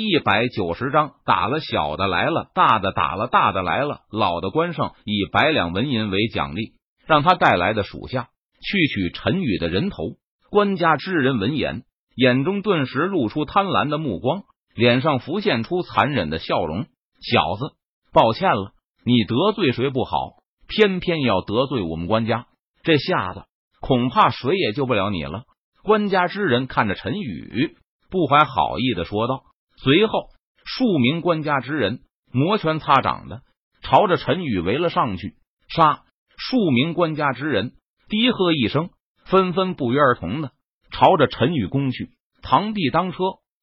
一百九十章打了小的来了，大的打了大的来了。老的关胜以百两纹银为奖励，让他带来的属下去取陈宇的人头。官家之人闻言，眼中顿时露出贪婪的目光，脸上浮现出残忍的笑容。小子，抱歉了，你得罪谁不好，偏偏要得罪我们官家，这下子恐怕谁也救不了你了。官家之人看着陈宇，不怀好意的说道。随后，数名官家之人摩拳擦掌的朝着陈宇围了上去。杀！数名官家之人低喝一声。纷纷不约而同的朝着陈宇攻去，螳臂当车，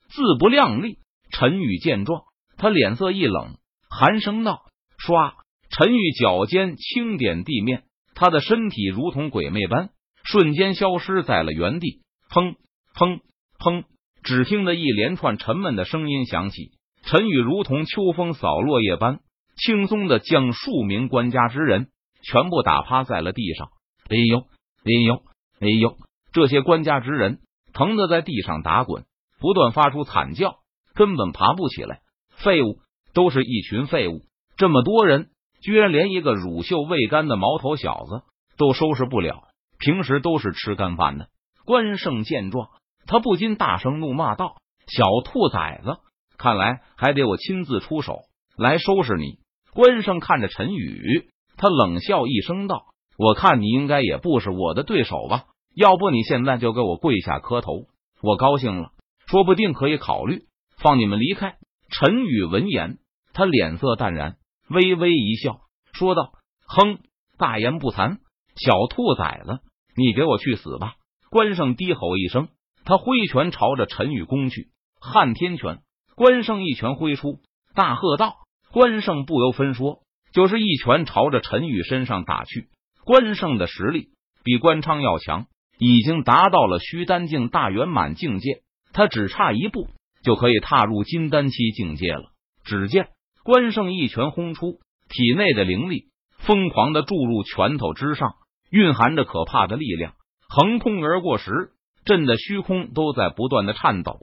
自不量力。陈宇见状，他脸色一冷，寒声道：“唰！”陈宇脚尖轻点地面，他的身体如同鬼魅般瞬间消失在了原地。砰砰砰！只听得一连串沉闷的声音响起，陈宇如同秋风扫落叶般轻松的将数名官家之人全部打趴在了地上。哎呦，哎呦！哎呦！这些官家之人疼得在地上打滚，不断发出惨叫，根本爬不起来。废物，都是一群废物！这么多人，居然连一个乳臭未干的毛头小子都收拾不了。平时都是吃干饭的。关胜见状，他不禁大声怒骂道：“小兔崽子，看来还得我亲自出手来收拾你！”关胜看着陈宇，他冷笑一声道。我看你应该也不是我的对手吧？要不你现在就给我跪下磕头，我高兴了，说不定可以考虑放你们离开。陈宇闻言，他脸色淡然，微微一笑，说道：“哼，大言不惭，小兔崽子，你给我去死吧！”关胜低吼一声，他挥拳朝着陈宇攻去。撼天拳，关胜一拳挥出，大喝道：“关胜不由分说，就是一拳朝着陈宇身上打去。”关胜的实力比关昌要强，已经达到了虚丹境大圆满境界，他只差一步就可以踏入金丹期境界了。只见关胜一拳轰出，体内的灵力疯狂的注入拳头之上，蕴含着可怕的力量，横空而过时，震得虚空都在不断的颤抖，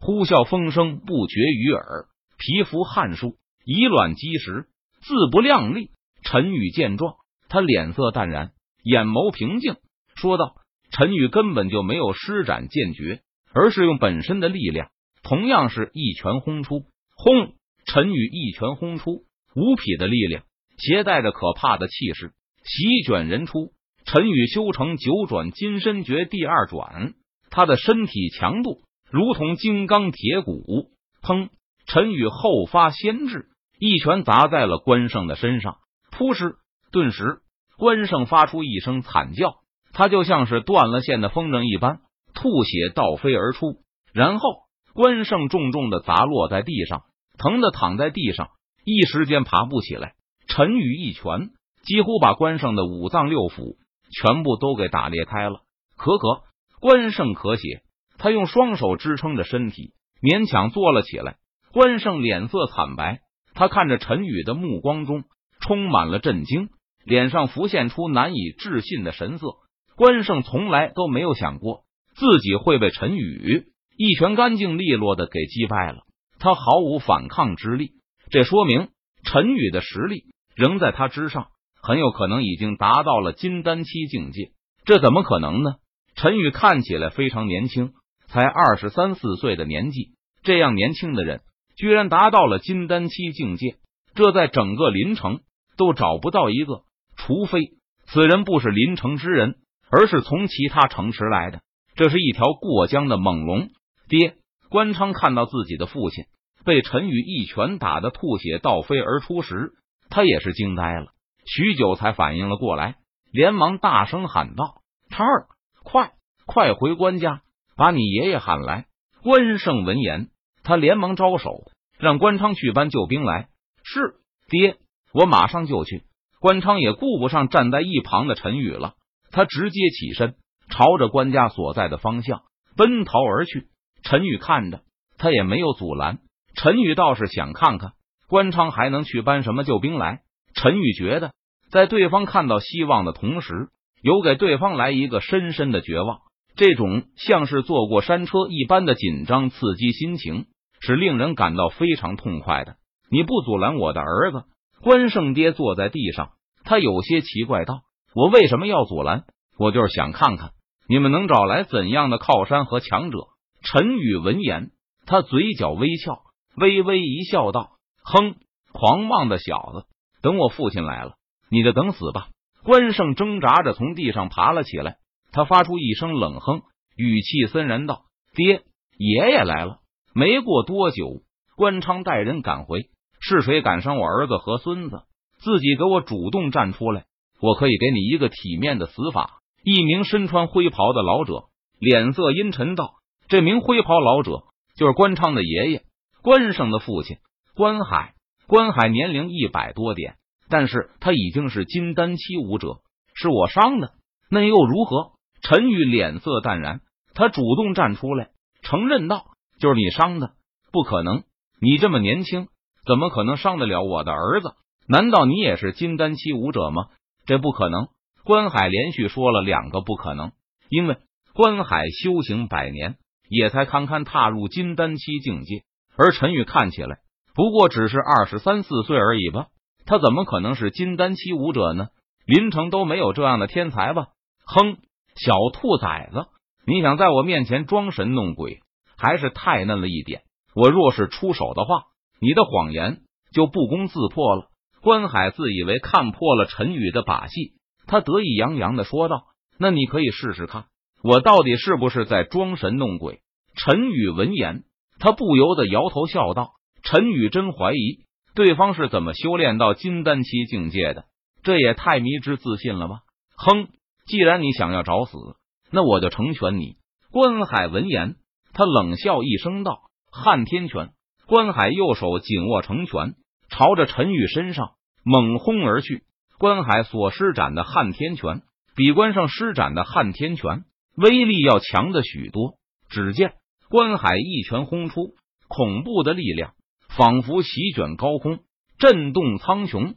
呼啸风声不绝于耳，皮肤汗数，以卵击石，自不量力。陈宇见状。他脸色淡然，眼眸平静，说道：“陈宇根本就没有施展剑诀，而是用本身的力量，同样是一拳轰出。轰！陈宇一拳轰出，无匹的力量，携带着可怕的气势，席卷人出。陈宇修成九转金身诀第二转，他的身体强度如同金刚铁骨。砰！陈宇后发先至，一拳砸在了关胜的身上，扑哧。顿时，关胜发出一声惨叫，他就像是断了线的风筝一般，吐血倒飞而出。然后，关胜重重的砸落在地上，疼的躺在地上，一时间爬不起来。陈宇一拳几乎把关胜的五脏六腑全部都给打裂开了。可可，关胜咳血，他用双手支撑着身体，勉强坐了起来。关胜脸色惨白，他看着陈宇的目光中充满了震惊。脸上浮现出难以置信的神色。关胜从来都没有想过自己会被陈宇一拳干净利落的给击败了，他毫无反抗之力。这说明陈宇的实力仍在他之上，很有可能已经达到了金丹期境界。这怎么可能呢？陈宇看起来非常年轻，才二十三四岁的年纪，这样年轻的人居然达到了金丹期境界，这在整个临城都找不到一个。除非此人不是临城之人，而是从其他城池来的，这是一条过江的猛龙。爹，关昌看到自己的父亲被陈宇一拳打得吐血倒飞而出时，他也是惊呆了，许久才反应了过来，连忙大声喊道：“昌儿，快快回关家，把你爷爷喊来！”关胜闻言，他连忙招手，让关昌去搬救兵来。是爹，我马上就去。关昌也顾不上站在一旁的陈宇了，他直接起身，朝着关家所在的方向奔逃而去。陈宇看着，他也没有阻拦。陈宇倒是想看看关昌还能去搬什么救兵来。陈宇觉得，在对方看到希望的同时，有给对方来一个深深的绝望。这种像是坐过山车一般的紧张刺激心情，是令人感到非常痛快的。你不阻拦我的儿子？关圣爹坐在地上，他有些奇怪道：“我为什么要阻拦？我就是想看看你们能找来怎样的靠山和强者。”陈宇闻言，他嘴角微翘，微微一笑，道：“哼，狂妄的小子！等我父亲来了，你就等死吧！”关胜挣扎着从地上爬了起来，他发出一声冷哼，语气森然道：“爹，爷爷来了。”没过多久，关昌带人赶回。是谁敢伤我儿子和孙子？自己给我主动站出来，我可以给你一个体面的死法。一名身穿灰袍的老者脸色阴沉道：“这名灰袍老者就是关昌的爷爷，关胜的父亲关海。关海年龄一百多点，但是他已经是金丹期武者。是我伤的，那又如何？”陈宇脸色淡然，他主动站出来承认道：“就是你伤的，不可能，你这么年轻。”怎么可能伤得了我的儿子？难道你也是金丹期武者吗？这不可能！关海连续说了两个不可能，因为关海修行百年，也才堪堪踏入金丹期境界，而陈宇看起来不过只是二十三四岁而已吧？他怎么可能是金丹期武者呢？林城都没有这样的天才吧？哼，小兔崽子，你想在我面前装神弄鬼，还是太嫩了一点。我若是出手的话。你的谎言就不攻自破了。关海自以为看破了陈宇的把戏，他得意洋洋的说道：“那你可以试试看，我到底是不是在装神弄鬼？”陈宇闻言，他不由得摇头笑道：“陈宇真怀疑对方是怎么修炼到金丹期境界的，这也太迷之自信了吧？”哼，既然你想要找死，那我就成全你。关海闻言，他冷笑一声道：“撼天拳。”关海右手紧握成拳，朝着陈宇身上猛轰而去。关海所施展的撼天拳，比关胜施展的撼天拳威力要强的许多。只见关海一拳轰出，恐怖的力量仿佛席卷高空，震动苍穹。